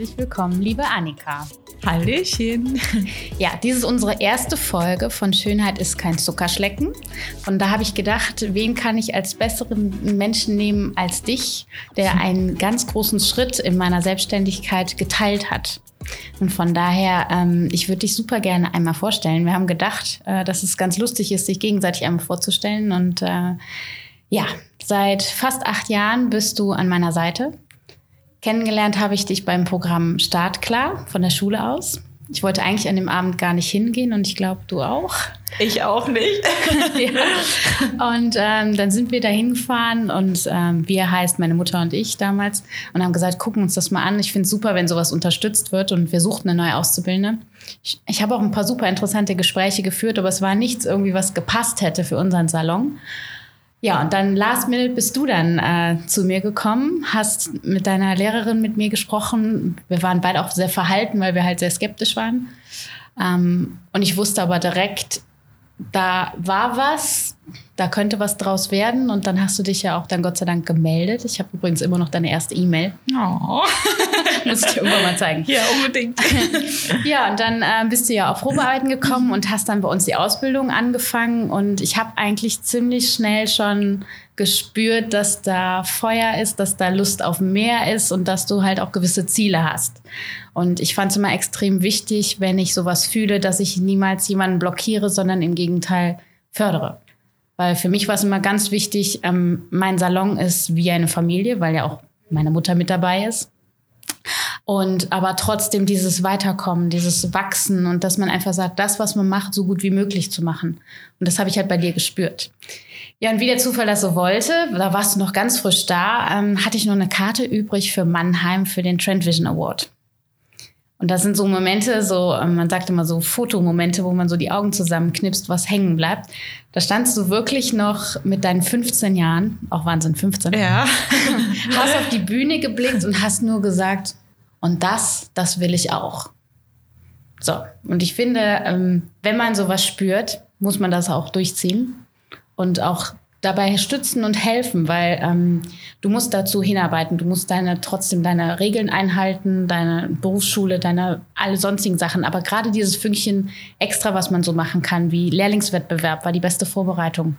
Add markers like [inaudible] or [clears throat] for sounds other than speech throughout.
herzlich willkommen, liebe Annika. Hallöchen. Ja, dies ist unsere erste Folge von Schönheit ist kein Zuckerschlecken. Und da habe ich gedacht, wen kann ich als besseren Menschen nehmen als dich, der einen ganz großen Schritt in meiner Selbstständigkeit geteilt hat. Und von daher, ähm, ich würde dich super gerne einmal vorstellen. Wir haben gedacht, äh, dass es ganz lustig ist, sich gegenseitig einmal vorzustellen. Und äh, ja, seit fast acht Jahren bist du an meiner Seite. Kennengelernt habe ich dich beim Programm Startklar von der Schule aus. Ich wollte eigentlich an dem Abend gar nicht hingehen und ich glaube, du auch. Ich auch nicht. [laughs] ja. Und ähm, dann sind wir da hingefahren und ähm, wir heißt meine Mutter und ich damals und haben gesagt, gucken uns das mal an. Ich finde es super, wenn sowas unterstützt wird und wir suchten eine neue Auszubildende. Ich, ich habe auch ein paar super interessante Gespräche geführt, aber es war nichts irgendwie, was gepasst hätte für unseren Salon. Ja, und dann last minute bist du dann äh, zu mir gekommen, hast mit deiner Lehrerin mit mir gesprochen. Wir waren beide auch sehr verhalten, weil wir halt sehr skeptisch waren. Ähm, und ich wusste aber direkt, da war was, da könnte was draus werden. Und dann hast du dich ja auch dann Gott sei Dank gemeldet. Ich habe übrigens immer noch deine erste E-Mail. Oh. [laughs] Muss ich dir irgendwann mal zeigen. Ja, unbedingt. [laughs] ja, und dann äh, bist du ja auf Probearbeiten gekommen und hast dann bei uns die Ausbildung angefangen. Und ich habe eigentlich ziemlich schnell schon gespürt, dass da Feuer ist, dass da Lust auf mehr ist und dass du halt auch gewisse Ziele hast. Und ich fand es immer extrem wichtig, wenn ich sowas fühle, dass ich niemals jemanden blockiere, sondern im Gegenteil fördere. Weil für mich war es immer ganz wichtig, ähm, mein Salon ist wie eine Familie, weil ja auch meine Mutter mit dabei ist. Und aber trotzdem dieses Weiterkommen, dieses Wachsen und dass man einfach sagt, das, was man macht, so gut wie möglich zu machen. Und das habe ich halt bei dir gespürt. Ja, und wie der Zufall das so wollte, da warst du noch ganz frisch da, ähm, hatte ich noch eine Karte übrig für Mannheim für den Trend Vision Award. Und das sind so Momente, so, ähm, man sagt immer so Fotomomente, wo man so die Augen zusammenknipst, was hängen bleibt. Da standst du wirklich noch mit deinen 15 Jahren, auch Wahnsinn, 15. Ja. [laughs] hast auf die Bühne geblickt und hast nur gesagt, und das, das will ich auch. So, und ich finde, ähm, wenn man sowas spürt, muss man das auch durchziehen und auch dabei stützen und helfen, weil ähm, du musst dazu hinarbeiten, du musst deine trotzdem deine Regeln einhalten, deine Berufsschule, deine alle sonstigen Sachen. Aber gerade dieses Fünkchen extra, was man so machen kann, wie Lehrlingswettbewerb, war die beste Vorbereitung.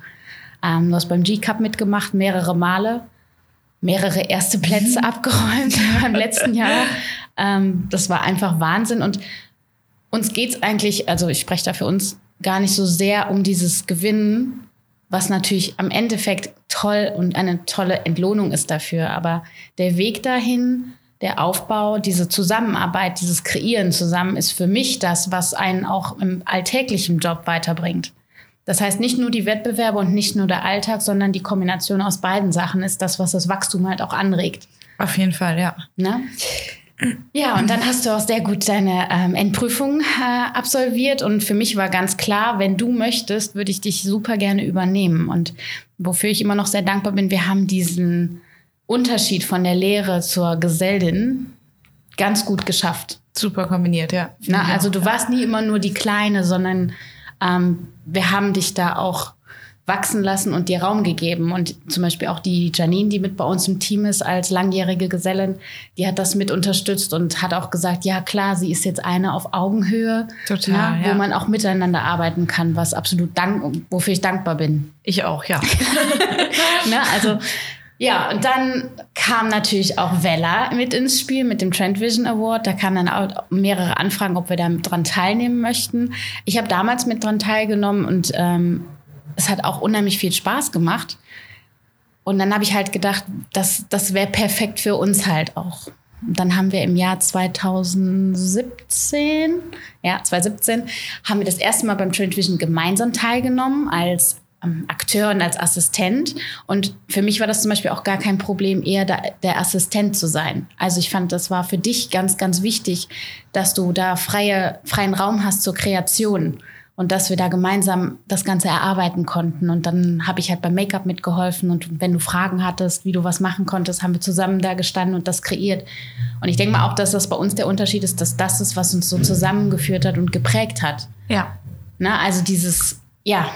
Ähm, du hast beim G-Cup mitgemacht, mehrere Male, mehrere erste Plätze mhm. abgeräumt [laughs] beim letzten Jahr. Ähm, das war einfach Wahnsinn. Und uns geht's eigentlich, also ich spreche da für uns, gar nicht so sehr um dieses Gewinnen, was natürlich am Endeffekt toll und eine tolle Entlohnung ist dafür. Aber der Weg dahin, der Aufbau, diese Zusammenarbeit, dieses Kreieren zusammen ist für mich das, was einen auch im alltäglichen Job weiterbringt. Das heißt, nicht nur die Wettbewerbe und nicht nur der Alltag, sondern die Kombination aus beiden Sachen ist das, was das Wachstum halt auch anregt. Auf jeden Fall, ja. Ne? Ja, und dann hast du auch sehr gut deine ähm, Endprüfung äh, absolviert. Und für mich war ganz klar, wenn du möchtest, würde ich dich super gerne übernehmen. Und wofür ich immer noch sehr dankbar bin, wir haben diesen Unterschied von der Lehre zur Gesellin ganz gut geschafft. Super kombiniert, ja. Na, also du warst nie immer nur die Kleine, sondern ähm, wir haben dich da auch wachsen lassen und dir Raum gegeben. Und zum Beispiel auch die Janine, die mit bei uns im Team ist als langjährige Gesellin, die hat das mit unterstützt und hat auch gesagt, ja klar, sie ist jetzt eine auf Augenhöhe, Total, ne, wo man auch miteinander arbeiten kann, was absolut dank, wofür ich dankbar bin. Ich auch, ja. [laughs] ne, also ja, und dann kam natürlich auch Vella mit ins Spiel mit dem Trend Vision Award. Da kamen dann auch mehrere Anfragen, ob wir da dran teilnehmen möchten. Ich habe damals mit dran teilgenommen und ähm, es hat auch unheimlich viel Spaß gemacht. Und dann habe ich halt gedacht, das, das wäre perfekt für uns halt auch. Und dann haben wir im Jahr 2017, ja, 2017, haben wir das erste Mal beim Trend Vision gemeinsam teilgenommen als ähm, Akteur und als Assistent. Und für mich war das zum Beispiel auch gar kein Problem, eher da, der Assistent zu sein. Also ich fand, das war für dich ganz, ganz wichtig, dass du da freie, freien Raum hast zur Kreation und dass wir da gemeinsam das Ganze erarbeiten konnten. Und dann habe ich halt beim Make-up mitgeholfen und wenn du Fragen hattest, wie du was machen konntest, haben wir zusammen da gestanden und das kreiert. Und ich denke mal auch, dass das bei uns der Unterschied ist, dass das ist, was uns so zusammengeführt hat und geprägt hat. Ja. Na, also dieses, ja,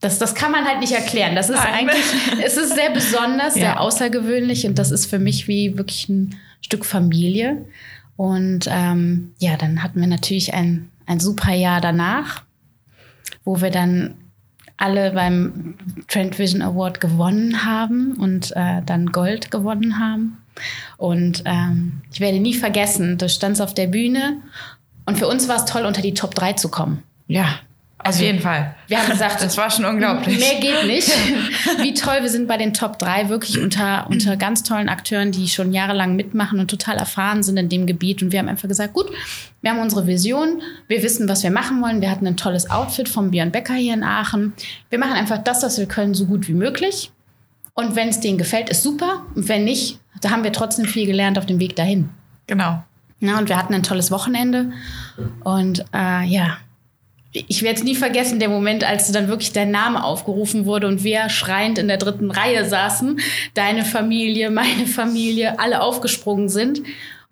das, das kann man halt nicht erklären. Das ist Nein. eigentlich, [laughs] es ist sehr besonders, ja. sehr außergewöhnlich und das ist für mich wie wirklich ein Stück Familie. Und ähm, ja, dann hatten wir natürlich ein, ein super Jahr danach, wo wir dann alle beim Trend Vision Award gewonnen haben und äh, dann Gold gewonnen haben. Und ähm, ich werde nie vergessen, du standst auf der Bühne und für uns war es toll, unter die Top 3 zu kommen. Ja, auf jeden Fall. Wir haben gesagt, Das war schon unglaublich. Mehr geht nicht. [laughs] Wie toll, wir sind bei den Top 3 wirklich unter, unter ganz tollen Akteuren, die schon jahrelang mitmachen und total erfahren sind in dem Gebiet. Und wir haben einfach gesagt, gut, wir haben unsere Vision, wir wissen, was wir machen wollen. Wir hatten ein tolles Outfit vom Björn Becker hier in Aachen. Wir machen einfach das, was wir können, so gut wie möglich. Und wenn es denen gefällt, ist super. Und wenn nicht, da haben wir trotzdem viel gelernt auf dem Weg dahin. Genau. Ja, und wir hatten ein tolles Wochenende. Und äh, ja, ich werde es nie vergessen, der Moment, als dann wirklich dein Name aufgerufen wurde und wir schreiend in der dritten Reihe saßen, deine Familie, meine Familie, alle aufgesprungen sind.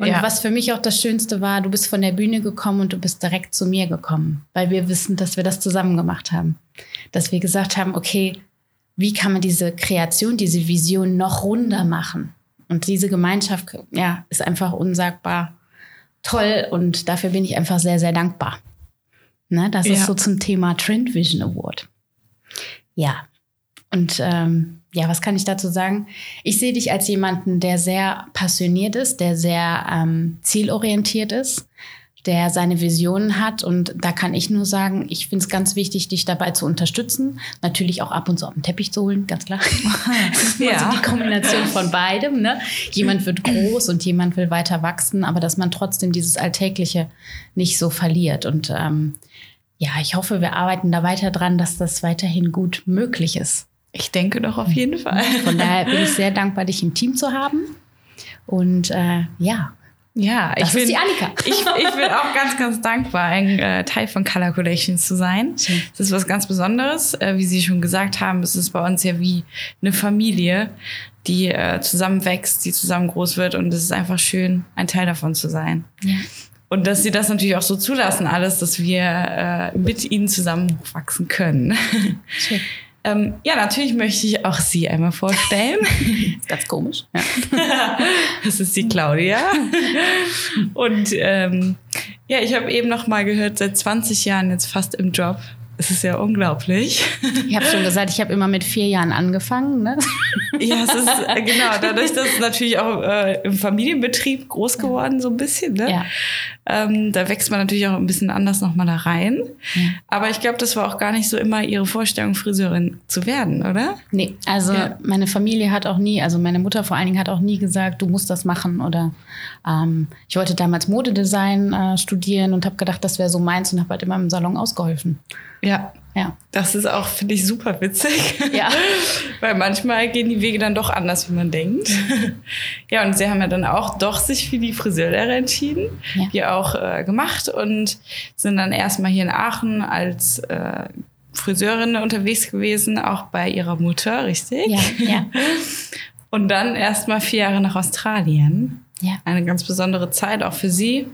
Und Ja. was für mich auch das Schönste war, du bist von der Bühne gekommen und du bist direkt zu mir gekommen, weil wir wissen, dass wir das zusammen gemacht haben. Dass wir gesagt haben, okay, wie kann man diese Kreation, diese Vision noch runder machen? Und diese Gemeinschaft, ja, ist einfach unsagbar toll und dafür bin ich einfach sehr, sehr dankbar. Ne, das Ja. ist so zum Thema Trend Vision Award. Ja. Und ähm, ja, was kann ich dazu sagen? Ich sehe dich als jemanden, der sehr passioniert ist, der sehr ähm, zielorientiert ist, der seine Visionen hat. Und da kann ich nur sagen, ich finde es ganz wichtig, dich dabei zu unterstützen. Natürlich auch ab und zu auf den Teppich zu holen, ganz klar. [laughs] Ja. [laughs] so die Kombination von beidem. Ne? Jemand wird groß und jemand will weiter wachsen, aber dass man trotzdem dieses Alltägliche nicht so verliert. Und ähm, ja, ich hoffe, wir arbeiten da weiter dran, dass das weiterhin gut möglich ist. Ich denke doch auf jeden Fall. Von daher bin ich sehr dankbar, dich im Team zu haben. Und äh, ja, Ja, das ich bin, ist die Annika. [laughs] ich, ich bin auch ganz, ganz dankbar, ein äh, Teil von Color Collections zu sein. Schön. Das ist was ganz Besonderes. Äh, wie Sie schon gesagt haben, es ist bei uns ja wie eine Familie, die äh, zusammenwächst, die zusammen groß wird. Und es ist einfach schön, ein Teil davon zu sein. Ja. Und dass Sie das natürlich auch so zulassen, alles, dass wir äh, mit Ihnen zusammen hochwachsen können. Schön. [laughs] ähm, ja, natürlich möchte ich auch Sie einmal vorstellen. [laughs] Ganz komisch. Ja. [laughs] Das ist die Claudia. Und ähm, ja, ich habe eben noch mal gehört, seit 20 Jahren jetzt fast im Job. Es ist ja unglaublich. Ich habe schon gesagt, ich habe immer mit vier Jahren angefangen. Ne? Ja, es ist äh, genau, dadurch, dass es natürlich auch äh, im Familienbetrieb groß geworden, so ein bisschen. Ne? Ja. Ähm, da wächst man natürlich auch ein bisschen anders noch mal da rein. Ja. Aber ich glaube, das war auch gar nicht so immer ihre Vorstellung, Friseurin zu werden, oder? Nee, also Ja. meine Familie hat auch nie, also meine Mutter vor allen Dingen hat auch nie gesagt, du musst das machen oder ähm, ich wollte damals Modedesign äh, studieren und habe gedacht, das wäre so meins und habe halt immer im Salon ausgeholfen. Ja. Ja, Das ist auch, finde ich, super witzig. Ja. [laughs] Weil manchmal gehen die Wege dann doch anders, wie man denkt. [laughs] ja, und sie haben ja dann auch doch sich für die Friseurlehre entschieden. Ja. Die auch äh, gemacht und sind dann erstmal hier in Aachen als äh, Friseurin unterwegs gewesen, auch bei ihrer Mutter, richtig? ja, ja, [laughs] Und dann erstmal vier Jahre nach Australien. Ja. Eine ganz besondere Zeit auch für sie,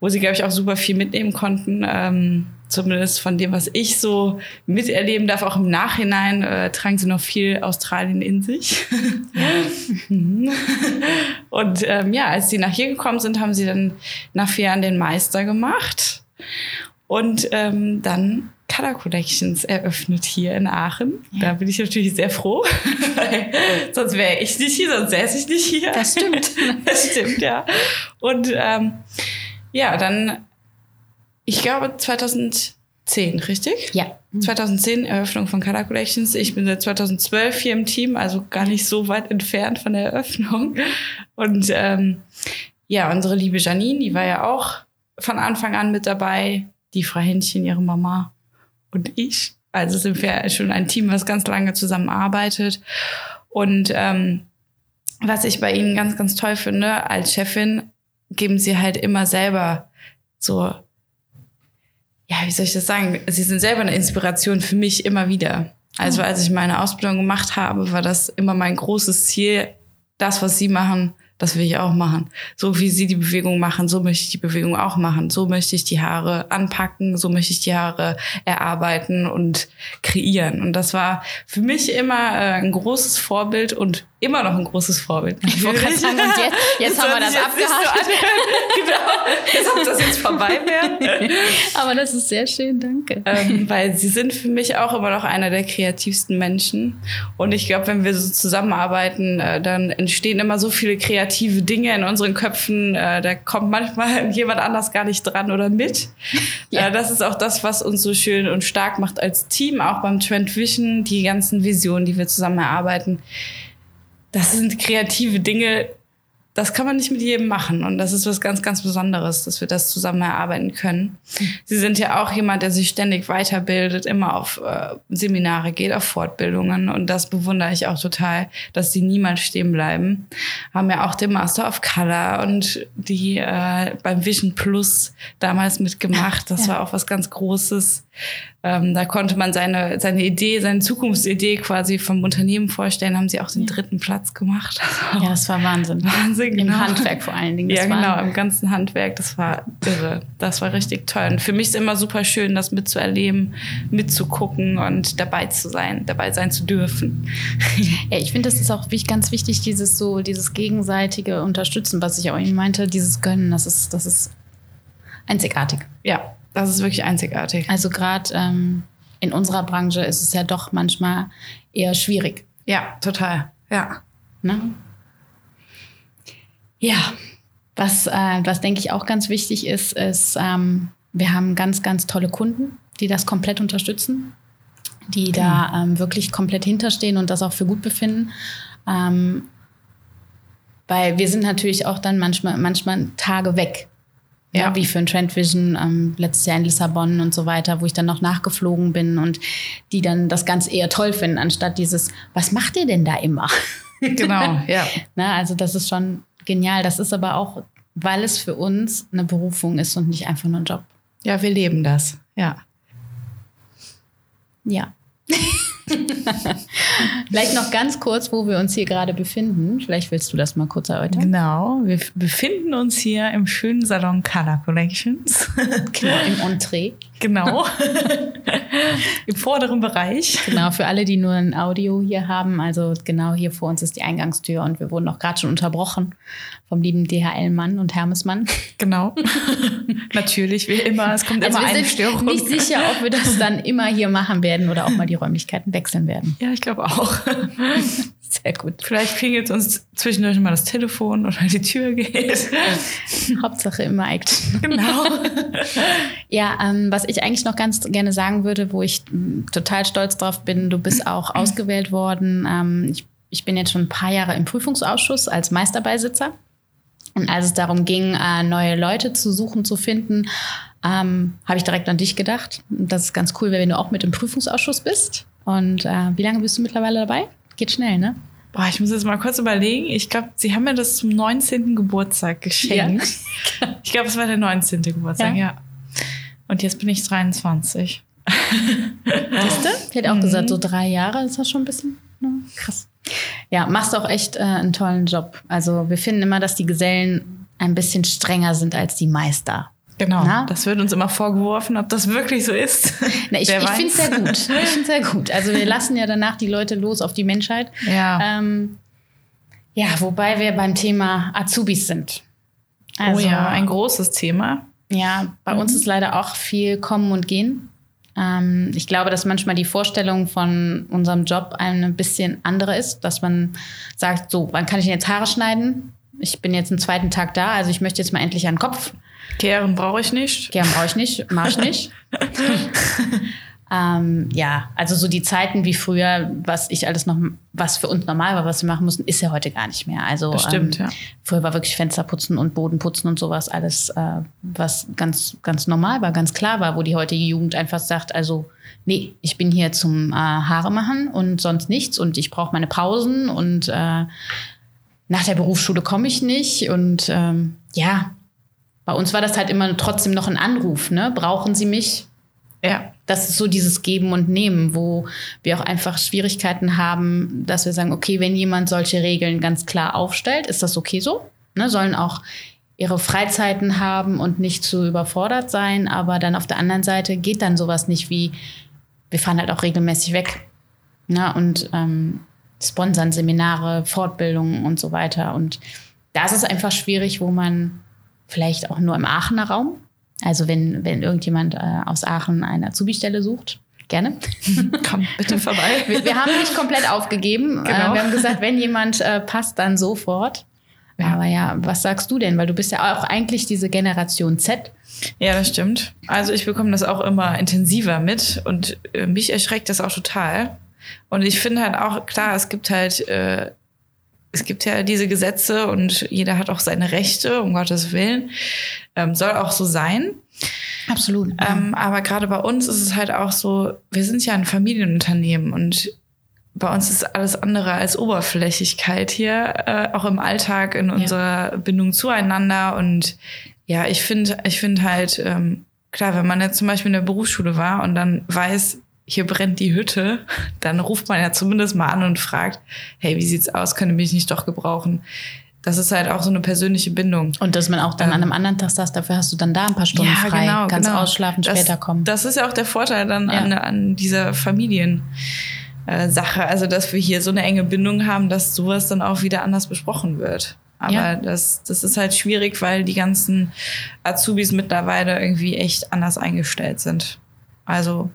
wo sie, glaube ich, auch super viel mitnehmen konnten. Ähm, zumindest von dem, was ich so miterleben darf, auch im Nachhinein äh, tragen sie noch viel Australien in sich. [laughs] Mhm. Und ähm, ja, als sie nach hier gekommen sind, haben sie dann nach vier Jahren den Meister gemacht und ähm, dann Color Collections eröffnet hier in Aachen. Da bin ich natürlich sehr froh, weil [laughs] sonst wäre ich nicht hier, sonst säße ich nicht hier. Das stimmt. [laughs] Das stimmt, ja. Und ähm, ja, dann, ich glaube 2010, richtig? Ja, 2010 Eröffnung von Color Collections. Ich bin seit 2012 hier im Team, also gar nicht so weit entfernt von der Eröffnung. Und ähm, ja, unsere liebe Janine, die war ja auch von Anfang an mit dabei. Die Frau Händchen, ihre Mama und ich. Also sind wir schon ein Team, was ganz lange zusammenarbeitet. Und ähm, was ich bei Ihnen ganz, ganz toll finde, als Chefin geben Sie halt immer selber so ja, wie soll ich das sagen? Sie sind selber eine Inspiration für mich immer wieder. Also als ich meine Ausbildung gemacht habe, war das immer mein großes Ziel, das, was sie machen, das will ich auch machen. So wie sie die Bewegung machen, so möchte ich die Bewegung auch machen. So möchte ich die Haare anpacken, so möchte ich die Haare erarbeiten und kreieren. Und das war für mich immer äh, ein großes Vorbild und immer noch ein großes Vorbild. Ich wollte gerade sagen, und jetzt, [laughs] jetzt haben wir das abgehakt. So [laughs] genau, jetzt ob das jetzt vorbei wäre. [laughs] Aber das ist sehr schön, danke. Ähm, weil sie sind für mich auch immer noch einer der kreativsten Menschen. Und ich glaube, wenn wir so zusammenarbeiten, äh, dann entstehen immer so viele kreative Dinge in unseren Köpfen. Äh, da kommt manchmal jemand anders gar nicht dran oder mit. Ja. Äh, das ist auch das, was uns so schön und stark macht als Team, auch beim Trend Vision, die ganzen Visionen, die wir zusammen erarbeiten das sind kreative Dinge, das kann man nicht mit jedem machen. Und das ist was ganz, ganz Besonderes, dass wir das zusammen erarbeiten können. Sie sind ja auch jemand, der sich ständig weiterbildet, immer auf äh, Seminare geht, auf Fortbildungen. Und das bewundere ich auch total, dass sie niemals stehen bleiben. Haben ja auch den Master of Color und die äh, beim Vision Plus damals mitgemacht. Das ja. war auch was ganz Großes. Ähm, da konnte man seine, seine Idee, seine Zukunftsidee quasi vom Unternehmen vorstellen, haben sie auch den dritten Platz gemacht. ja, das war Wahnsinn. [laughs] Wahnsinn, genau. Im Handwerk vor allen Dingen. Ja, genau, im ganzen Handwerk. Das war irre. Das war richtig toll. Und für mich ist immer super schön, das mitzuerleben, mitzugucken und dabei zu sein, dabei sein zu dürfen. [laughs] Ja, ich finde, das ist auch ganz wichtig, dieses so, dieses gegenseitige Unterstützen, was ich auch eben meinte, dieses Gönnen, das ist, das ist einzigartig. Ja, das ist wirklich einzigartig. Also gerade ähm, in unserer Branche ist es ja doch manchmal eher schwierig. Ja, total. Ja. Ne? Ja, was, äh, was denke ich auch ganz wichtig ist, ist, ähm, wir haben ganz, ganz tolle Kunden, die das komplett unterstützen, die genau. da ähm, wirklich komplett hinterstehen und das auch für gut befinden. Ähm, weil wir sind natürlich auch dann manchmal, manchmal Tage weg ja. ja. wie für ein Trend Vision ähm, letztes Jahr in Lissabon und so weiter, wo ich dann noch nachgeflogen bin und die dann das ganz eher toll finden, anstatt dieses, was macht ihr denn da immer? Genau, [laughs] ja. Na, also das ist schon genial. Das ist aber auch, weil es für uns eine Berufung ist und nicht einfach nur ein Job. Ja, wir leben das, ja. Ja. [laughs] Vielleicht noch ganz kurz, wo wir uns hier gerade befinden. Vielleicht willst du das mal kurz erläutern. Genau, wir befinden uns hier im schönen Salon Color Collections. Genau, im [laughs] Entree. Genau. [laughs] Im vorderen Bereich. Genau, für alle, die nur ein Audio hier haben. Also genau hier vor uns ist die Eingangstür und wir wurden auch gerade schon unterbrochen vom lieben DHL-Mann und Hermes-Mann. Genau. [laughs] Natürlich, wie immer. Es kommt also immer eine Störung. Ich bin nicht sicher, ob wir das dann immer hier machen werden oder auch mal die Räumlichkeiten wechseln werden. Ja, ich glaube auch. Sehr gut. Vielleicht klingelt uns zwischendurch mal das Telefon oder die Tür geht. [laughs] Hauptsache immer Action. Genau. [laughs] ja, ähm, was ich eigentlich noch ganz gerne sagen würde, wo ich m, total stolz drauf bin, du bist auch [clears throat] ausgewählt worden. Ähm, ich, ich bin jetzt schon ein paar Jahre im Prüfungsausschuss als Meisterbeisitzer. Und als es darum ging, äh, neue Leute zu suchen, zu finden, ähm, habe ich direkt an dich gedacht. Das ist ganz cool, wenn du auch mit im Prüfungsausschuss bist. Und äh, wie lange bist du mittlerweile dabei? Geht schnell, ne? Boah, ich muss jetzt mal kurz überlegen. Ich glaube, sie haben mir das zum 19. Geburtstag geschenkt. Ja. Ich glaube, es war der 19. Geburtstag, ja. ja. Und jetzt bin ich 23. Weißt du? Ich hätte auch mhm. gesagt, so drei Jahre ist das schon ein bisschen ne? krass. Ja, machst auch echt äh, einen tollen Job. Also wir finden immer, dass die Gesellen ein bisschen strenger sind als die Meister. Genau, Na? das wird uns immer vorgeworfen, ob das wirklich so ist. [laughs] Na, ich ich finde es sehr gut. Ich finde sehr gut. Also wir lassen ja danach die Leute los auf die Menschheit. Ja. Ähm, ja, wobei wir beim Thema Azubis sind. Also, oh ja, ein großes Thema. Ja, bei mhm. uns ist leider auch viel Kommen und Gehen. Ähm, ich glaube, dass manchmal die Vorstellung von unserem Job ein bisschen andere ist, dass man sagt, so, wann kann ich denn jetzt Haare schneiden? Ich bin jetzt einen zweiten Tag da, also ich möchte jetzt mal endlich einen Kopf. Kehren brauche ich nicht. Kehren brauche ich nicht, mach ich nicht. [laughs] ähm, ja, also so die Zeiten wie früher, was ich alles noch, was für uns normal war, was wir machen mussten, ist ja heute gar nicht mehr. Also das stimmt, ähm, ja. früher war wirklich Fensterputzen und Bodenputzen und sowas alles, äh, was ganz, ganz normal war, ganz klar war, wo die heutige Jugend einfach sagt, also nee, ich bin hier zum äh, Haare machen und sonst nichts und ich brauche meine Pausen und äh, nach der Berufsschule komme ich nicht und ähm, ja, bei uns war das halt immer trotzdem noch ein Anruf, ne? Brauchen Sie mich? Ja. Das ist so dieses Geben und Nehmen, wo wir auch einfach Schwierigkeiten haben, dass wir sagen, okay, wenn jemand solche Regeln ganz klar aufstellt, ist das okay so? Ne, sollen auch ihre Freizeiten haben und nicht zu überfordert sein, aber dann auf der anderen Seite geht dann sowas nicht wie, wir fahren halt auch regelmäßig weg ne, und ähm, sponsern Seminare, Fortbildungen und so weiter. Und da ist es einfach schwierig, wo man vielleicht auch nur im Aachener Raum also wenn, wenn irgendjemand äh, aus Aachen eine Azubi-Stelle sucht, gerne. [laughs] Komm bitte vorbei. wir, wir, haben nicht komplett aufgegeben. Äh, genau. Äh, wir haben gesagt, wenn jemand äh, passt, dann sofort. Ja. Aber ja, was sagst du denn? Weil du bist ja auch eigentlich diese Generation Z. Ja, das stimmt. Also ich bekomme das auch immer intensiver mit und äh, mich erschreckt das auch total. Und ich finde halt auch, klar, es gibt halt, äh, es gibt ja diese Gesetze und jeder hat auch seine Rechte, um Gottes Willen. Ähm, soll auch so sein. Absolut. Ähm, aber gerade bei uns ist es halt auch so, wir sind ja ein Familienunternehmen und bei uns ist alles andere als Oberflächlichkeit hier, äh, auch im Alltag, in unserer ja. Bindung zueinander. Und ja, ich finde, ich finde halt, ähm, klar, wenn man jetzt zum Beispiel in der Berufsschule war und dann weiß, hier brennt die Hütte, dann ruft man ja zumindest mal an und fragt, hey, wie sieht's aus? Könnte mich nicht doch gebrauchen? das ist halt auch so eine persönliche Bindung. Und dass man auch dann ähm, an einem anderen Tag sagt, dafür hast du dann da ein paar Stunden ja, frei, genau, kannst genau. ausschlafen, das, später kommen. Das ist ja auch der Vorteil dann ja. an, an dieser Familiensache. Äh, also, dass wir hier so eine enge Bindung haben, dass sowas dann auch wieder anders besprochen wird. Aber ja. das, das ist halt schwierig, weil die ganzen Azubis mittlerweile irgendwie echt anders eingestellt sind. Also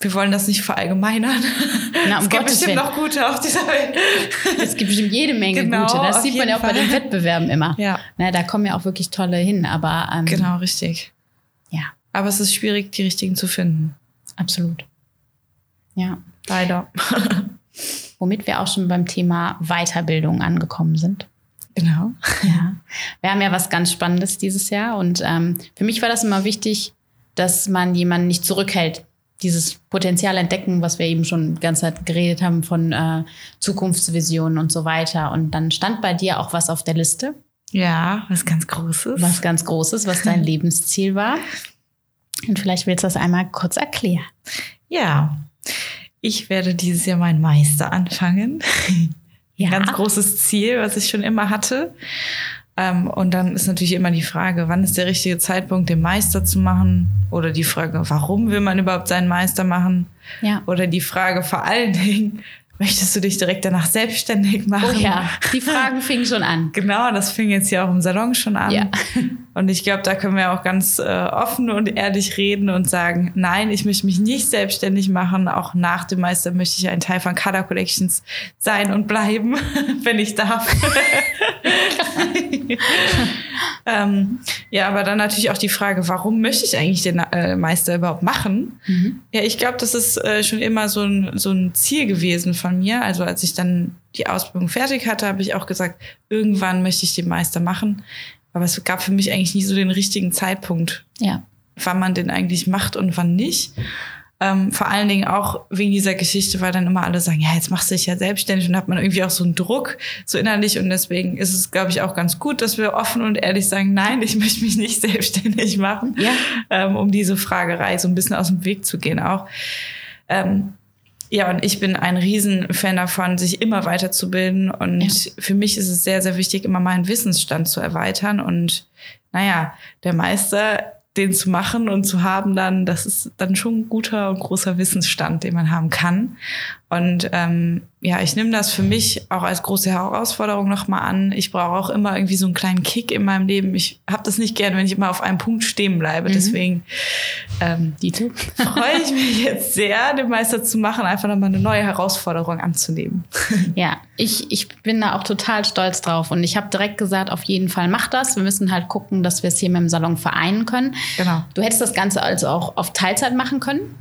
wir wollen das nicht verallgemeinern. Na, um es gibt Gottes bestimmt Willen. noch gute auf dieser Welt. Es gibt bestimmt jede Menge genau, gute. Das sieht man ja auch Fall. bei den Wettbewerben immer. Ja. Na, da kommen ja auch wirklich tolle hin. Aber ähm, genau richtig. Ja. Aber es ist schwierig, die richtigen zu finden. Absolut. Ja. Leider. [laughs] Womit wir auch schon beim Thema Weiterbildung angekommen sind. Genau. Ja. Wir haben ja was ganz Spannendes dieses Jahr und ähm, für mich war das immer wichtig, dass man jemanden nicht zurückhält dieses Potenzial entdecken, was wir eben schon die ganze Zeit geredet haben von äh, Zukunftsvisionen und so weiter. Und dann stand bei dir auch was auf der Liste. Ja, was ganz Großes. Was ganz Großes, was dein [laughs] Lebensziel war. Und vielleicht willst du das einmal kurz erklären. Ja, ich werde dieses Jahr meinen Meister anfangen. [laughs] Ja. Ganz großes Ziel, was ich schon immer hatte. Ähm, und dann ist natürlich immer die Frage, wann ist der richtige Zeitpunkt, den Meister zu machen? Oder die Frage, warum will man überhaupt seinen Meister machen? Ja. Oder die Frage vor allen Dingen, [laughs] möchtest du dich direkt danach selbstständig machen? Oh ja, die Fragen fingen schon an. [laughs] Genau, das fing jetzt ja auch im Salon schon an. Ja. [laughs] Und ich glaube, da können wir auch ganz äh, offen und ehrlich reden und sagen, nein, ich möchte mich nicht selbstständig machen. Auch nach dem Meister möchte ich ein Teil von Color Collections sein und bleiben, wenn ich darf. [laughs] ähm, ja, aber dann natürlich auch die Frage, warum möchte ich eigentlich den äh, Meister überhaupt machen? Mhm. Ja, ich glaube, das ist äh, schon immer so ein, so ein Ziel gewesen von mir. Also als ich dann die Ausbildung fertig hatte, habe ich auch gesagt, irgendwann möchte ich den Meister machen. Aber es gab für mich eigentlich nie so den richtigen Zeitpunkt, ja. wann man den eigentlich macht und wann nicht. Ähm, vor allen Dingen auch wegen dieser Geschichte, weil dann immer alle sagen, ja, jetzt machst du dich ja selbstständig und hat man irgendwie auch so einen Druck so innerlich und deswegen ist es, glaube ich, auch ganz gut, dass wir offen und ehrlich sagen, nein, ich [laughs] möchte mich nicht selbstständig machen, ja. ähm, um diese Fragerei so ein bisschen aus dem Weg zu gehen auch. Ähm, ja, und ich bin ein Riesenfan davon, sich immer weiterzubilden. Und ja. für mich ist es sehr, sehr wichtig, immer meinen Wissensstand zu erweitern. Und naja, der Meister den zu machen und zu haben dann, das ist dann schon ein guter und großer Wissensstand, den man haben kann. Und ähm, ja, ich nehme das für mich auch als große Herausforderung nochmal an. Ich brauche auch immer irgendwie so einen kleinen Kick in meinem Leben. Ich habe das nicht gern, wenn ich immer auf einem Punkt stehen bleibe. Mhm. Deswegen ähm, freue ich mich [laughs] jetzt sehr, den Meister zu machen, einfach nochmal eine neue Herausforderung anzunehmen. [laughs] Ja, ich, ich bin da auch total stolz drauf. Und ich habe direkt gesagt, auf jeden Fall mach das. Wir müssen halt gucken, dass wir es hier mit dem Salon vereinen können. Genau. Du hättest das Ganze also auch auf Teilzeit machen können.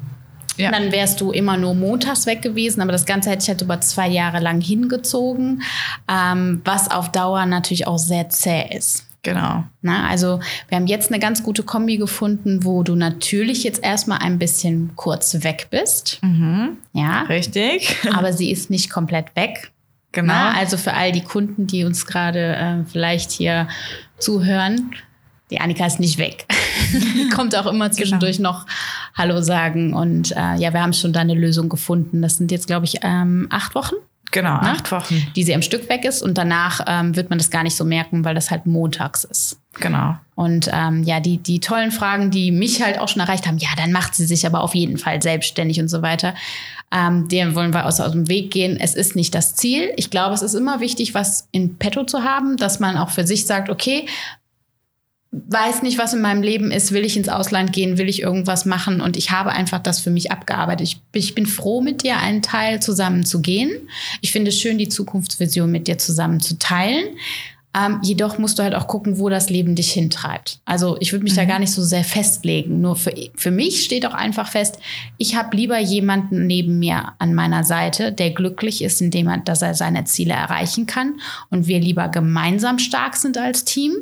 Ja. Dann wärst du immer nur montags weg gewesen, aber das Ganze hätte ich halt über zwei Jahre lang hingezogen, ähm, was auf Dauer natürlich auch sehr zäh ist. Genau. Na, also wir haben jetzt eine ganz gute Kombi gefunden, wo du natürlich jetzt erstmal ein bisschen kurz weg bist. Mhm. Ja. Richtig. [laughs] Aber sie ist nicht komplett weg. Genau. Na, also für all die Kunden, die uns gerade äh, vielleicht hier zuhören, die Annika ist nicht weg. [laughs] Kommt auch immer zwischendurch genau. noch Hallo sagen. Und äh, ja, wir haben schon da eine Lösung gefunden. Das sind jetzt, glaube ich, ähm, acht Wochen. Genau, ne? acht Wochen. Die sie am Stück weg ist. Und danach ähm, wird man das gar nicht so merken, weil das halt montags ist. Genau. Und ähm, ja, die, die tollen Fragen, die mich halt auch schon erreicht haben, ja, dann macht sie sich aber auf jeden Fall selbstständig und so weiter. Ähm, denen wollen wir aus, aus dem Weg gehen. Es ist nicht das Ziel. Ich glaube, es ist immer wichtig, was in petto zu haben, dass man auch für sich sagt, okay, weiß nicht, was in meinem Leben ist, will ich ins Ausland gehen, will ich irgendwas machen und ich habe einfach das für mich abgearbeitet. Ich, ich bin froh, mit dir einen Teil zusammen zu gehen. Ich finde es schön, die Zukunftsvision mit dir zusammen zu teilen. Ähm, jedoch musst du halt auch gucken, wo das Leben dich hintreibt. Also ich würde mich mhm. da gar nicht so sehr festlegen. Nur für, für mich steht auch einfach fest, ich habe lieber jemanden neben mir an meiner Seite, der glücklich ist, indem er, dass er seine Ziele erreichen kann und wir lieber gemeinsam stark sind als Team,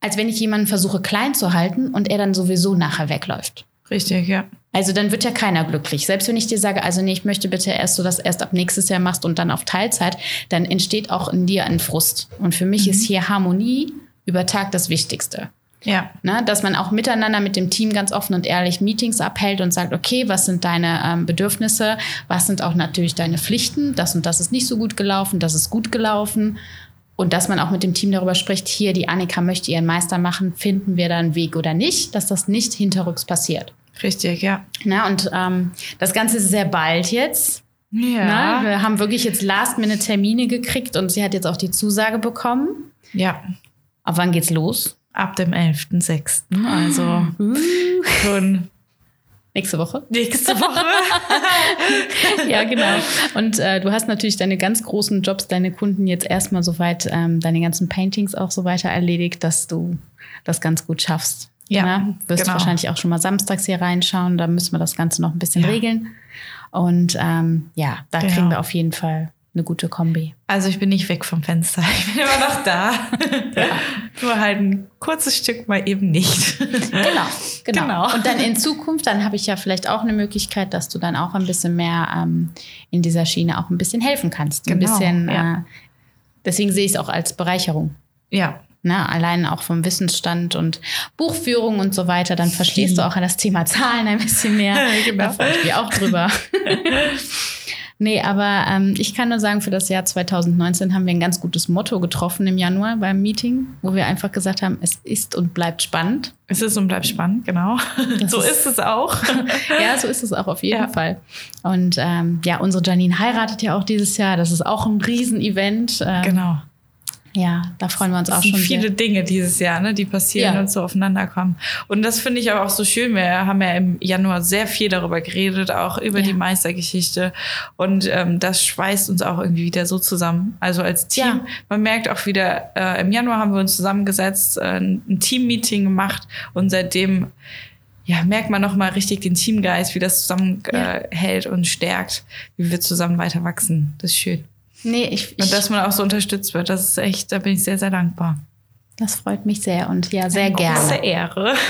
als wenn ich jemanden versuche klein zu halten und er dann sowieso nachher wegläuft. Richtig, ja. Also dann wird ja keiner glücklich. Selbst wenn ich dir sage, also nee, ich möchte bitte erst so, dass du erst ab nächstes Jahr machst und dann auf Teilzeit, dann entsteht auch in dir ein Frust. Und für mich mhm. ist hier Harmonie über Tag das Wichtigste. Ja. Ne, dass man auch miteinander mit dem Team ganz offen und ehrlich Meetings abhält und sagt, okay, was sind deine ähm, Bedürfnisse, was sind auch natürlich deine Pflichten, das und das ist nicht so gut gelaufen, das ist gut gelaufen und dass man auch mit dem Team darüber spricht, hier, die Annika möchte ihren Meister machen, finden wir da einen Weg oder nicht, dass das nicht hinterrücks passiert. Richtig, ja. Na, und ähm, das Ganze ist sehr bald jetzt. Ja. Na, wir haben wirklich jetzt Last-Minute-Termine gekriegt und sie hat jetzt auch die Zusage bekommen. Ja. Auf wann geht's los? Ab dem 11.06. Also uh. schon Nächste Woche? Nächste Woche. [laughs] ja, genau. Und äh, du hast natürlich deine ganz großen Jobs, deine Kunden jetzt erstmal soweit, ähm, deine ganzen Paintings auch so weiter erledigt, dass du das ganz gut schaffst. Ja. Ne? Wirst genau. wahrscheinlich auch schon mal samstags hier reinschauen. Da müssen wir das Ganze noch ein bisschen ja. regeln. Und ähm, ja, da genau. kriegen wir auf jeden Fall eine gute Kombi. Also ich bin nicht weg vom Fenster, ich bin immer noch da. ja. Nur halt ein kurzes Stück mal eben nicht. genau, genau, genau. Und dann in Zukunft, dann habe ich ja vielleicht auch eine Möglichkeit, dass du dann auch ein bisschen mehr ähm, in dieser Schiene auch ein bisschen helfen kannst. Ein genau, bisschen, ja. äh, deswegen sehe ich es auch als Bereicherung. Ja, Ne, allein auch vom Wissensstand und Buchführung und so weiter, dann verstehst du auch an das Thema Zahlen ein bisschen mehr. [laughs] genau. Da freue ich mich auch drüber. [laughs] Nee, aber ähm, ich kann nur sagen, für das Jahr 2019 haben wir ein ganz gutes Motto getroffen im Januar beim Meeting, wo wir einfach gesagt haben, es ist und bleibt spannend. Es ist und bleibt spannend, genau. Das so ist, ist, es auch. [laughs] ja, so ist es auch auf jeden ja. Fall. Und ähm, ja, unsere Janine heiratet ja auch dieses Jahr. Das ist auch ein Riesenevent. Ähm, genau. Ja, da freuen wir uns das auch sind schon. Viele sehr. Dinge dieses Jahr, ne, die passieren Ja. und so aufeinander kommen. Und das finde ich aber auch so schön. Wir haben ja im Januar sehr viel darüber geredet, auch über Ja. die Meistergeschichte. Und ähm, das schweißt uns auch irgendwie wieder so zusammen. Also als Team. Ja. Man merkt auch wieder, äh, im Januar haben wir uns zusammengesetzt, äh, ein Team-Meeting gemacht und seitdem ja, merkt man noch mal richtig den Teamgeist, wie das zusammenhält äh, und stärkt, wie wir zusammen weiter wachsen. Das ist schön. Nee, ich, Und dass man auch so unterstützt wird, das ist echt, da bin ich sehr, sehr dankbar. das freut mich sehr und ja, sehr Eine Große gerne. Ehre. [laughs]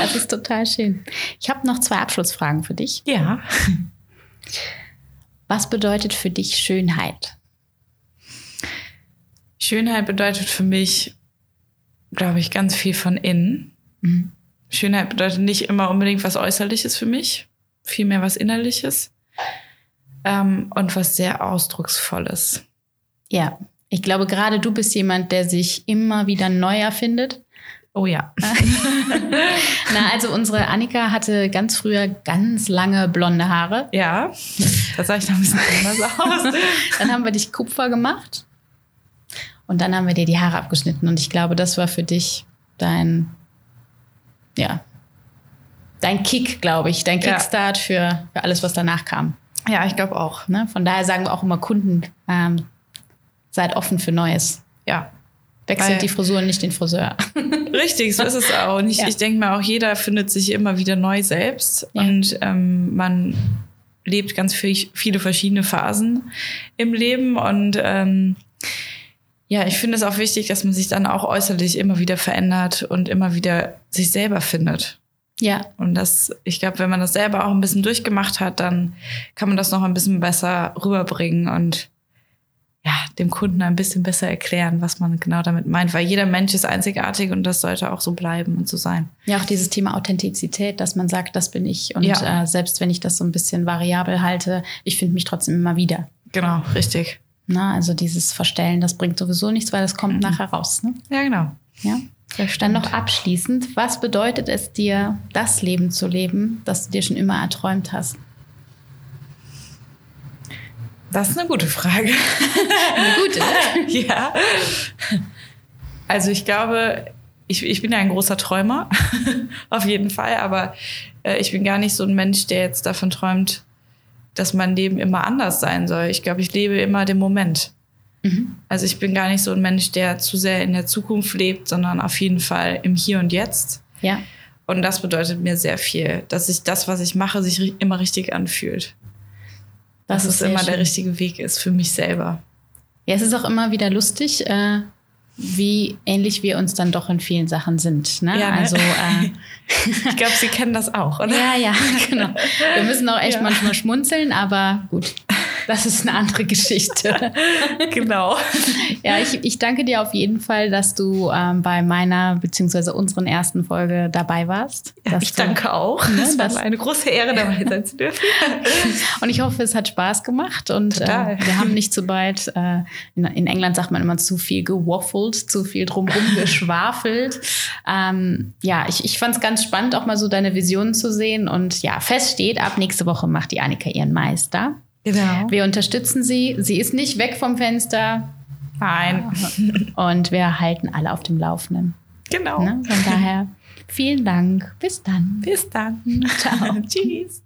Das ist total schön. Ich habe noch zwei Abschlussfragen für dich. Ja. Was bedeutet für dich Schönheit? Schönheit bedeutet für mich, glaube ich, ganz viel von innen. Mhm. Schönheit bedeutet nicht immer unbedingt was Äußerliches für mich, vielmehr was Innerliches ähm, und was sehr Ausdrucksvolles. Ja, ich glaube, gerade du bist jemand, der sich immer wieder neu erfindet. Oh ja. [laughs] Na, also unsere Annika hatte ganz früher ganz lange blonde Haare. Ja, das sah ich noch ein bisschen anders [laughs] aus. Dann haben wir dich Kupfer gemacht und dann haben wir dir die Haare abgeschnitten. Und ich glaube, das war für dich dein, ja, dein Kick, glaube ich, dein Ja. Kickstart für, für alles, was danach kam. Ja, ich glaube auch. Ne? Von daher sagen wir auch immer Kunden, ähm, seid offen für Neues. Ja. Wechselt Weil- die Frisur, nicht den Friseur. [laughs] Richtig, so ist es auch. Und ich, Ja. ich denke mal, auch jeder findet sich immer wieder neu selbst. Ja. Und ähm, man lebt ganz viel, viele verschiedene Phasen im Leben. Und ähm, ja, ich finde es auch wichtig, dass man sich dann auch äußerlich immer wieder verändert und immer wieder sich selber findet. Ja, Und das, ich glaube, wenn man das selber auch ein bisschen durchgemacht hat, dann kann man das noch ein bisschen besser rüberbringen. Und ja, dem Kunden ein bisschen besser erklären, was man genau damit meint, weil jeder Mensch ist einzigartig und das sollte auch so bleiben und so sein. Ja, auch dieses Thema Authentizität, dass man sagt, das bin ich. Und Ja. äh, selbst wenn ich das so ein bisschen variabel halte, ich finde mich trotzdem immer wieder. Genau, richtig. Na, also dieses Verstellen, das bringt sowieso nichts, weil das kommt nachher raus. Ne? Ja, genau. Ja. Das Dann noch abschließend, was bedeutet es dir, das Leben zu leben, das du dir schon immer erträumt hast? Das ist eine gute Frage. Gute, ne? [laughs] ja. Also ich glaube, ich, ich bin ja ein großer Träumer, [laughs] auf jeden Fall, aber äh, ich bin gar nicht so ein Mensch, der jetzt davon träumt, dass mein Leben immer anders sein soll. Ich glaube, ich lebe immer den Moment. Mhm. Also ich bin gar nicht so ein Mensch, der zu sehr in der Zukunft lebt, sondern auf jeden Fall im Hier und Jetzt. Ja. Und das bedeutet mir sehr viel, dass sich das, was ich mache, sich immer richtig anfühlt. Dass es immer der schön. richtige Weg ist für mich selber. Ja, es ist auch immer wieder lustig, äh, wie ähnlich wir uns dann doch in vielen Sachen sind. Ne? Ja, ne? Also äh, [laughs] Ich glaube, Sie kennen das auch, oder? ja, ja, [laughs] genau. Wir müssen auch echt Ja. manchmal schmunzeln, aber gut, das ist eine andere Geschichte. [laughs] genau. Ja, ich, ich danke dir auf jeden Fall, dass du ähm, bei meiner beziehungsweise unseren ersten Folge dabei warst. Ja, ich du- danke auch. Ne, es war eine große Ehre, dabei [laughs] sein zu dürfen. Und ich hoffe, es hat Spaß gemacht. Und äh, wir haben nicht zu weit, äh, in, in England sagt man immer zu viel gewaffelt, zu viel drumherum [laughs] geschwafelt. Ähm, ja, ich, ich fand es ganz spannend, auch mal so deine Visionen zu sehen. Und ja, fest steht, ab nächste Woche macht die Annika ihren Meister. Genau. Wir unterstützen sie. Sie ist nicht weg vom Fenster. Nein. [laughs] Und wir halten alle auf dem Laufenden. Genau. Ne? Von daher, vielen Dank. Bis dann. Bis dann. Ciao. [laughs] Tschüss.